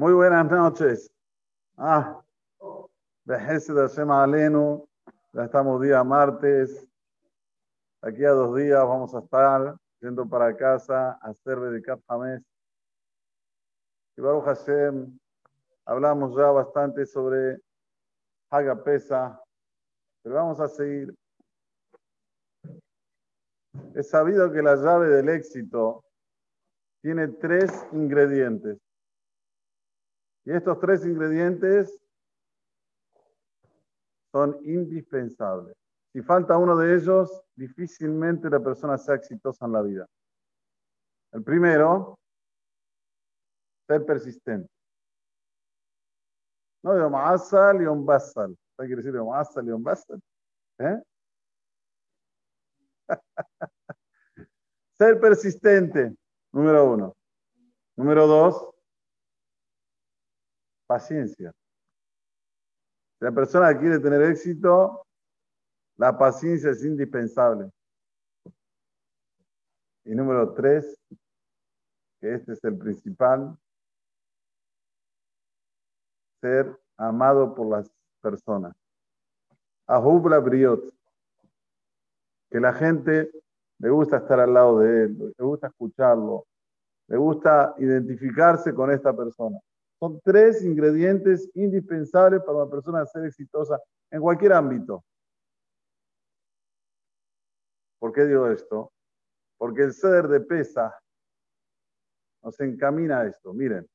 Muy buenas noches. Ah, de Hashem Alenu, ya estamos día martes. Aquí a dos días vamos a estar yendo para casa a hacer de Jamés. Y Baruch Hashem, hablamos ya bastante sobre Hagapesa, pero vamos a seguir. Es sabido que la llave del éxito tiene tres ingredientes. Y estos tres ingredientes son indispensables. Si falta uno de ellos, difícilmente la persona sea exitosa en la vida. El primero, ser persistente. No de Ma'asal y Basal. ¿Qué quiere decir y Basal? ¿Eh? ser persistente, número uno. Número dos, paciencia. Si la persona quiere tener éxito, la paciencia es indispensable. Y número tres, que este es el principal, ser amado por las personas. Ahubla briot, que la gente le gusta estar al lado de él, le gusta escucharlo, le gusta identificarse con esta persona. Son tres ingredientes indispensables para una persona ser exitosa en cualquier ámbito. ¿Por qué digo esto? Porque el ceder de pesa nos encamina a esto. Miren,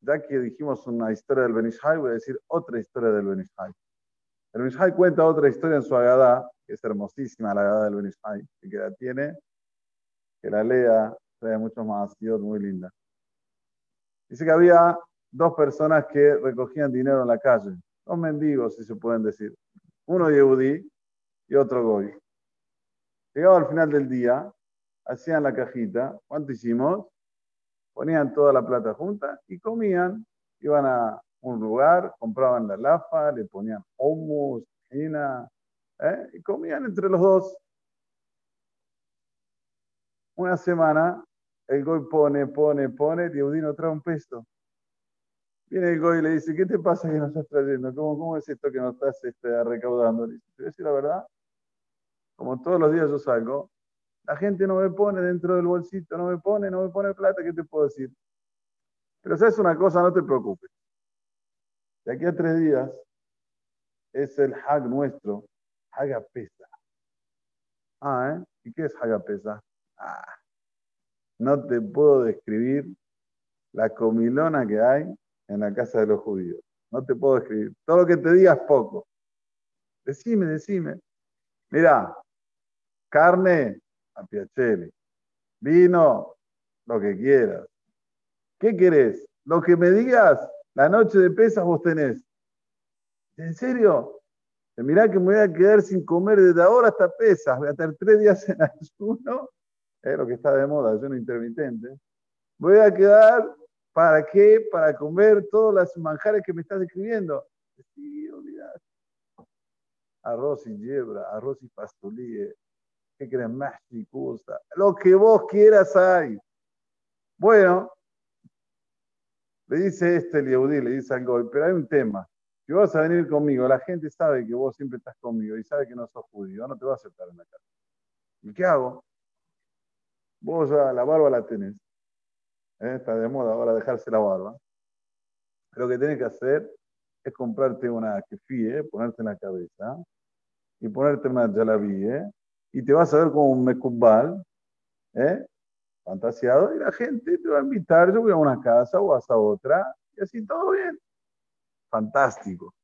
ya que dijimos una historia del Benishai, voy a decir otra historia del Benishai. El Benishai cuenta otra historia en su Agadá, que es hermosísima la Agadá del Benishai, que la tiene, que la lea trae muchos más muy linda. Dice que había dos personas que recogían dinero en la calle, dos mendigos, si se pueden decir. Uno Yehudi y otro Goy. Llegaba al final del día, hacían la cajita, ¿cuánto hicimos? Ponían toda la plata junta y comían, iban a un lugar, compraban la lafa, le ponían hummus, ¿eh? y comían entre los dos. Una semana el Goy pone, pone, pone, y Eudino trae un peso. Viene el Goy y le dice, ¿qué te pasa que no estás trayendo? ¿Cómo, cómo es esto que no estás este, recaudando? Le dice, te voy a decir la verdad, como todos los días yo salgo, la gente no me pone dentro del bolsito, no me pone, no me pone plata, ¿qué te puedo decir? Pero si es una cosa, no te preocupes. De aquí a tres días es el Hag nuestro, Hagapesa. Ah, ¿eh? ¿Y qué es Hagapesa? Ah, no te puedo describir la comilona que hay en la casa de los judíos. No te puedo describir. Todo lo que te diga es poco. Decime, decime. Mira, carne a piacere, vino, lo que quieras. ¿Qué querés? Lo que me digas, la noche de pesas vos tenés. ¿En serio? Mirá que me voy a quedar sin comer desde ahora hasta pesas. Voy a estar tres días en ayuno es lo que está de moda, ayuno intermitente, voy a quedar, ¿para qué? Para comer todas las manjares que me estás describiendo. Sí, olvidate. Arroz y yebra, arroz y pastulíe, ¿qué crees? Más chicusa, lo que vos quieras hay. Bueno, le dice este el le dice al Goy, pero hay un tema. Si vas a venir conmigo, la gente sabe que vos siempre estás conmigo y sabe que no sos judío, no te va a aceptar en la casa. ¿Y qué hago? Vos ya la barba la tenés. ¿eh? Está de moda ahora dejarse la barba. Lo que tenés que hacer es comprarte una kefie, ponerte en la cabeza y ponerte una jalabí, ¿eh? y te vas a ver como un mecubal, ¿eh? fantasiado, y la gente te va a invitar, yo voy a una casa o vas a otra, y así todo bien. Fantástico.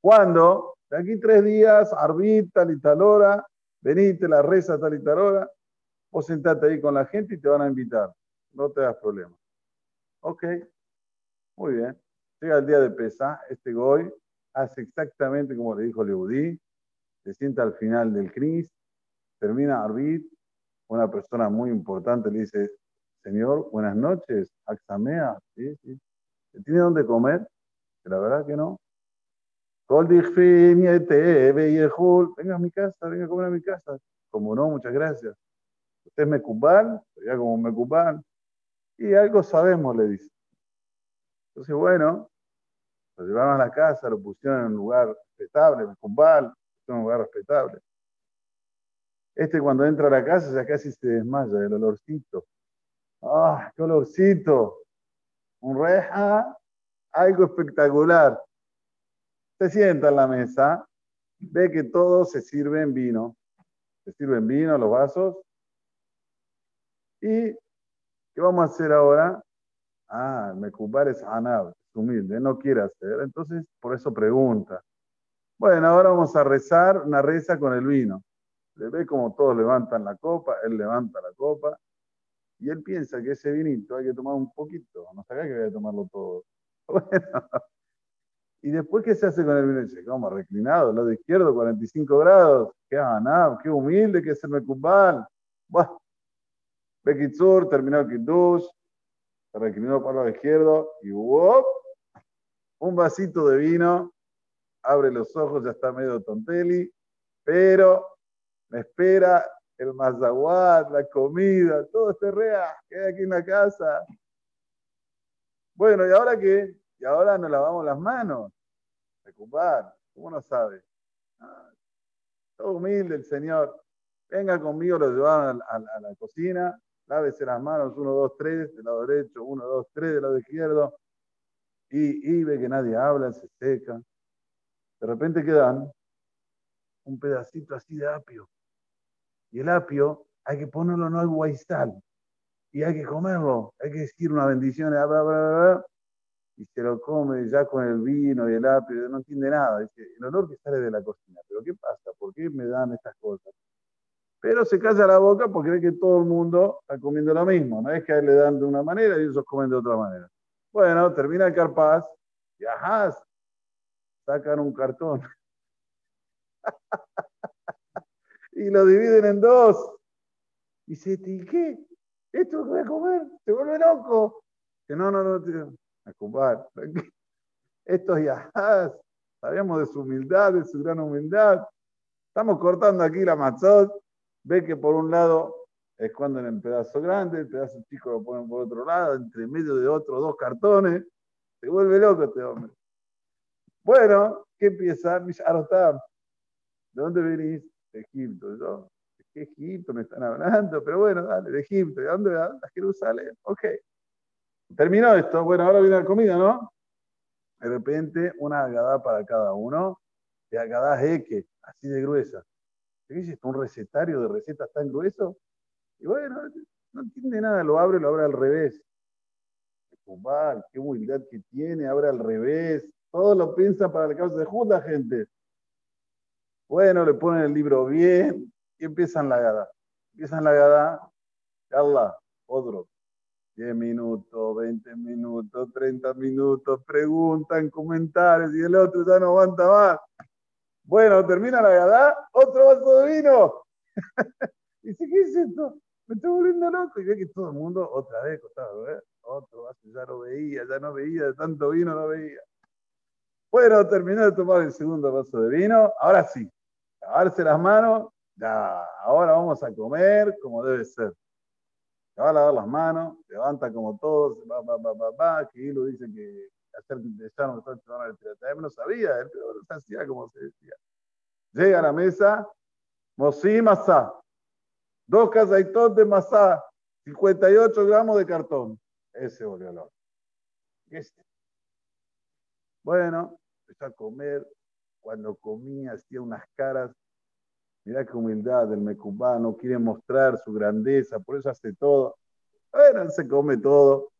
Cuando, de aquí tres días, arbit, tal y tal hora, venite, la reza, tal y tal hora, Vos sentate ahí con la gente y te van a invitar. No te das problema. Ok, muy bien. Llega el día de pesa, este Goy hace exactamente como le dijo Leudí, se sienta al final del Cris, termina Arbit, una persona muy importante le dice, Señor, buenas noches, Axamea, ¿sí? ¿sí? ¿Tiene dónde comer? La verdad que no. Venga a mi casa, venga a comer a mi casa. Como no, muchas gracias. Usted es mecubal, ya como mecubal. Y algo sabemos, le dice. Entonces, bueno, lo llevaron a la casa, lo pusieron en un lugar respetable, en un lugar respetable. Este cuando entra a la casa ya casi se desmaya del olorcito. ¡Ah, qué olorcito! Un reja, algo espectacular. Se sienta en la mesa, ve que todo se sirve en vino. Se sirven vino, los vasos. ¿Y qué vamos a hacer ahora? Ah, Mekubal es Anab, es humilde, no quiere hacer. Entonces, por eso pregunta. Bueno, ahora vamos a rezar una reza con el vino. Le ve como todos levantan la copa, él levanta la copa y él piensa que ese vinito hay que tomar un poquito, no sabe que voy a tomarlo todo. Bueno, y después, ¿qué se hace con el vino? Dice, ¿cómo? Reclinado, lado izquierdo, 45 grados. Qué anab, qué humilde que es el Mekubal. Bueno, Bekitsur, terminó el Kiddush, se reclinó para el izquierdo y ¡wop! un vasito de vino, abre los ojos, ya está medio tonteli, pero me espera el mazaguat, la comida, todo este rea que hay aquí en la casa. Bueno, ¿y ahora qué? Y ahora nos lavamos las manos. Recupar, ¿cómo no sabe? Ah, todo humilde el Señor. Venga conmigo, lo llevaron a, la cocina, lávese las manos, uno, dos, tres, del lado derecho, uno, dos, tres, del lado izquierdo, y, ve que nadie habla, se seca. De repente quedan un pedacito así de apio. Y el apio hay que ponerlo en agua y sal. Y hay que comerlo. Hay que decir una bendición. y se lo come ya con el vino y el apio. No entiende nada. Dice, el olor que sale de la cocina. Pero ¿qué pasa? ¿Por qué me dan estas cosas? Pero se calla la boca porque cree que todo el mundo está comiendo lo mismo. No es que a él le dan de una manera y ellos comen de otra manera. Bueno, termina el carpaz y ajá, sacan un cartón y lo dividen en dos. Y dice, ¿y qué? ¿Esto que voy a comer? ¿Se vuelve loco? Que no, no, no, tío. A comprar. Estos ya sabíamos de su humildad, de su gran humildad. Estamos cortando aquí la mazot. Ve que por un lado esconden en pedazo grande, el pedazo chico lo ponen por otro lado, entre medio de otros dos cartones. Se vuelve loco este hombre. Bueno, ¿qué empieza? ¿De dónde venís? de Egipto. Yo, ¿de qué Egipto me están hablando? Pero bueno, dale, de Egipto. ¿De dónde? ¿A Jerusalén? Ok. Terminó esto. Bueno, ahora viene la comida, ¿no? De repente, una agadá para cada uno. De agadá jeque, así de gruesa. ¿Qué? ¿Un recetario de recetas tan grueso? Y bueno, no entiende nada, lo abre, lo abre al revés. Qué humildad que tiene, abre al revés. Todo lo piensa para la causa de Junda, gente. Bueno, le ponen el libro bien y empiezan la gada. Empiezan la gada, Allah, otro. 10 minutos, 20 minutos, 30 minutos, preguntan, comentarios y el otro ya no aguanta más. Bueno, termina la gada, otro vaso de vino. Dice, ¿qué es esto? Me estoy volviendo loco. Y ve que todo el mundo otra vez costado, ¿eh? Otro vaso, ya no veía, ya no veía, de tanto vino no veía. Bueno, terminó de tomar el segundo vaso de vino. Ahora sí, lavarse las manos, ya, ahora vamos a comer como debe ser. Se va a lavar las manos, levanta como todos, va, va, va, va, va, que Hilo dice que hacer de Shannon no sabía, él, pero se como se decía. Llega a la mesa, Mosí Masá, dos casaitotes de masá, 58 gramos de cartón. Ese volvió loco. Este. Bueno, empezó a comer, cuando comía hacía unas caras. Mirá qué humildad el Mecubá, no quiere mostrar su grandeza, por eso hace todo. Bueno, él se come todo.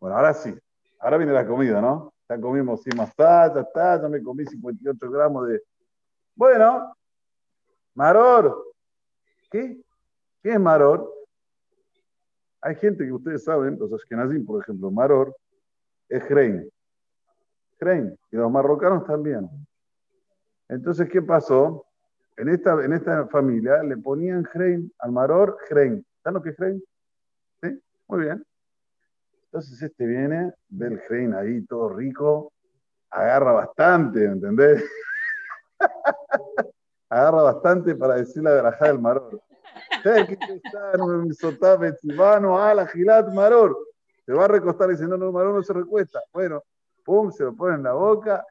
Bueno, ahora sí, ahora viene la comida, ¿no? Ya comimos sí, más ya está, ya me comí 58 gramos de. Bueno, Maror. ¿Qué? ¿Qué es Maror? Hay gente que ustedes saben, los Ashkenazim, por ejemplo, Maror es Hrein. Hrein. Y los marrocanos también. Entonces, ¿qué pasó? En esta, en esta familia le ponían Hrein al maror, Hrein. ¿Saben lo que es Hrein? ¿Sí? Muy bien. Entonces este viene, ve el ahí todo rico, agarra bastante, ¿entendés? agarra bastante para decir la verajá del maror. maror. Se va a recostar diciendo, no, no, no se recuesta. Bueno, pum, se lo pone en la boca,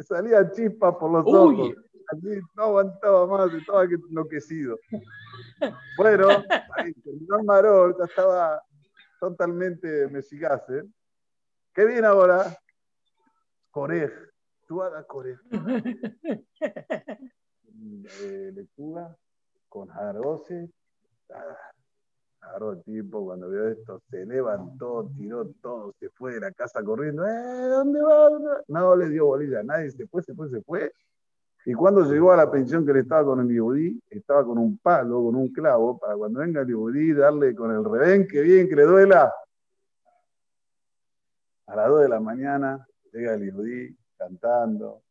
salía chispa por los ojos. Así, no aguantaba más, estaba enloquecido. Bueno, ahí terminó el maror, ya estaba totalmente mesigase. ¿Qué viene ahora? Corej. Tú hagas corej. Eh, lechuga con jarose. Agarró el tipo, cuando vio esto, se levantó, tiró todo, se fue de la casa corriendo. ¿Eh, ¿Dónde va? No le dio bolilla a nadie, se fue, se fue, se fue. Y cuando llegó a la pensión que le estaba con el Yehudí, estaba con un palo, con un clavo, para cuando venga el Yehudí darle con el revén, que bien, que le duela. A las 2 de la mañana llega el Yehudí cantando.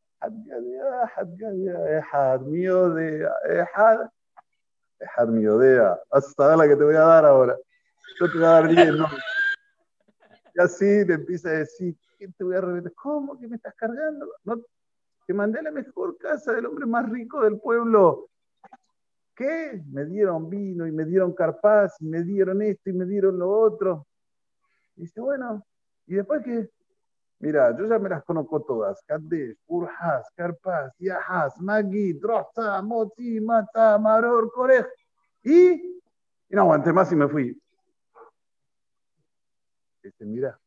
Dejar mi odea. Hasta la que te voy a dar ahora. Yo te voy a dar 10, ¿no? Y así le empieza a decir, ¿qué te voy a reventar? ¿Cómo que me estás cargando? No, te mandé a la mejor casa del hombre más rico del pueblo. ¿Qué? Me dieron vino y me dieron carpaz y me dieron esto y me dieron lo otro. Y dice, bueno, ¿y después qué? Mira, yo ya me las conozco todas. Kadesh, Urhas, Karpaz, Yahas, Magid, Roza, Moti, Mata, Maror, Korej. Y, y no aguanté más y me fui. Dice, mira,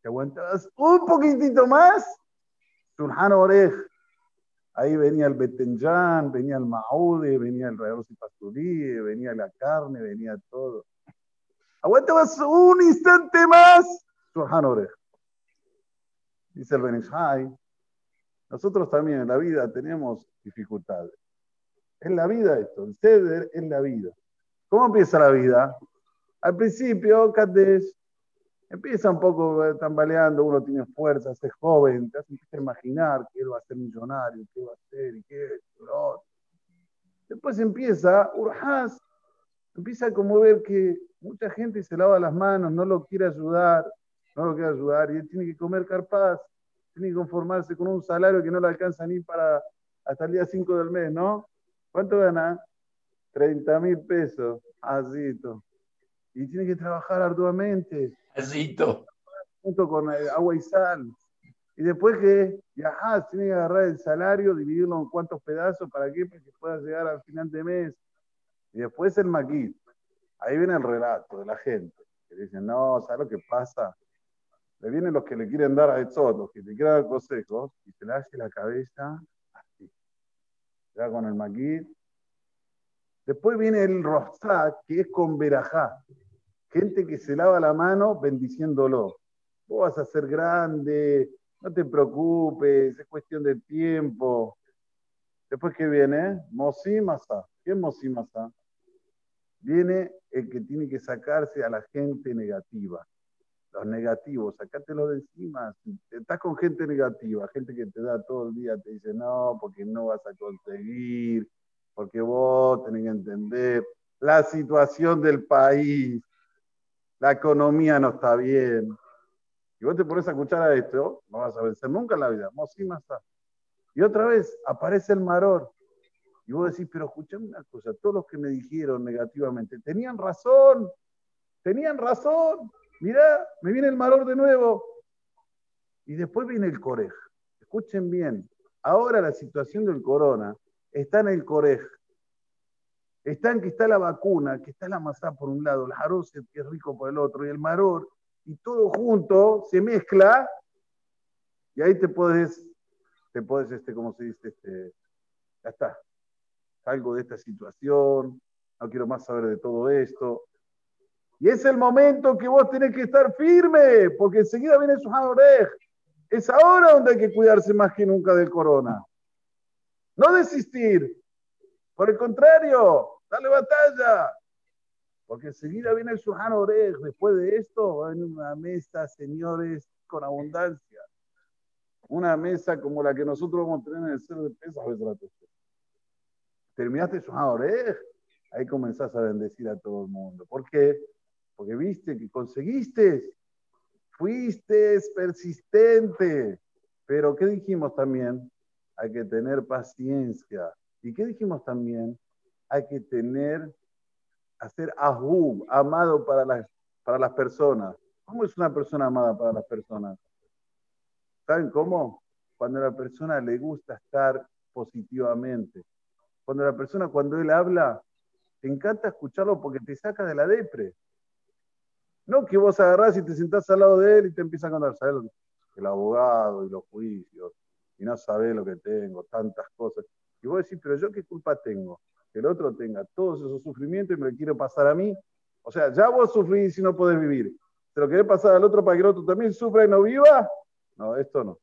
¿te aguantabas un poquitito más? Surhan Orej. Ahí venía el Betenjan, venía el Maude, venía el Real Pasturí, venía la carne, venía todo. Aguantabas un instante más, Surhan Orej. Dice el Benishai, nosotros también en la vida tenemos dificultades. En la vida esto, el ceder la vida. ¿Cómo empieza la vida? Al principio, Kadesh, empieza un poco tambaleando, uno tiene fuerzas, es joven, te hace imaginar que él va a ser millonario, qué va a hacer y qué, lo Después empieza, Urhaz, empieza a como ver que mucha gente se lava las manos, no lo quiere ayudar, no lo quiere ayudar y él tiene que comer carpaz, tiene que conformarse con un salario que no le alcanza ni para hasta el día 5 del mes, ¿no? ¿Cuánto gana? 30 mil pesos, asito. Y tiene que trabajar arduamente. Asito. Junto con eh, agua y sal. Y después que, viajas, tiene que agarrar el salario, dividirlo en cuántos pedazos, ¿para qué? Para que pueda llegar al final de mes. Y después el maquit. Ahí viene el relato de la gente. Que dicen, no, ¿sabes lo que pasa? Le vienen los que le quieren dar a Etzot, los que le quieren dar consejos, y se le hace la cabeza así. Va con el maquit. Después viene el rosat, que es con verajá. Gente que se lava la mano bendiciéndolo. Vos vas a ser grande, no te preocupes, es cuestión de tiempo. Después que viene, Mosimasa. ¿Qué es Mosimasa? Viene el que tiene que sacarse a la gente negativa los negativos, sacátelo de encima. Estás con gente negativa, gente que te da todo el día, te dice no, porque no vas a conseguir, porque vos tenés que entender la situación del país, la economía no está bien. Y vos te pones a escuchar a esto, no vas a vencer nunca en la vida. Y otra vez aparece el maror. Y vos decís, pero escuchame una cosa, todos los que me dijeron negativamente, tenían razón, tenían razón. Mirá, me viene el maror de nuevo. Y después viene el corej. Escuchen bien, ahora la situación del corona está en el corej. Está en que está la vacuna, que está la masa por un lado, el jaroset que es rico por el otro, y el maror, y todo junto se mezcla, y ahí te puedes, te puedes, este, como se dice, este, ya está, salgo de esta situación, no quiero más saber de todo esto, y es el momento que vos tenés que estar firme, porque enseguida viene su Orej. Es ahora donde hay que cuidarse más que nunca del corona. No desistir. Por el contrario, dale batalla. Porque enseguida viene el Suhan Orej. Después de esto va a venir una mesa, señores, con abundancia. Una mesa como la que nosotros vamos a tener en el Cerro de Pesas. Terminaste Suhan Orej, ahí comenzás a bendecir a todo el mundo. ¿Por qué? porque viste que conseguiste, fuiste persistente. Pero ¿qué dijimos también? Hay que tener paciencia. ¿Y qué dijimos también? Hay que tener, hacer ahub, amado para las, para las personas. ¿Cómo es una persona amada para las personas? ¿Saben cómo? Cuando a la persona le gusta estar positivamente. Cuando la persona, cuando él habla, te encanta escucharlo porque te saca de la depre. No que vos agarrás y te sentás al lado de él y te empieza a contar, ¿sabes? El abogado y los juicios, y no sabés lo que tengo, tantas cosas. Y vos decís, pero yo qué culpa tengo? Que el otro tenga todos esos sufrimientos y me lo quiero pasar a mí. O sea, ya vos sufrís y no podés vivir. ¿Se lo querés pasar al otro para que el otro también sufra y no viva? No, esto no.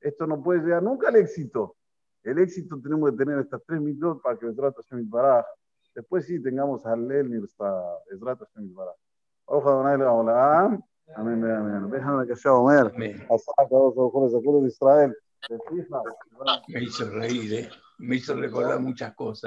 Esto no puede llegar nunca al éxito. El éxito tenemos que tener estas tres minutos para que sea mi paraje. Después sí tengamos al Lel Nirsta, sea mi paraje. Ojalá Adonai Leolam. Amén, amén. Déjame que sea Omer. Asaka, dos ojos de Israel. Me hizo reír, ¿eh? Me hizo recordar muchas cosas.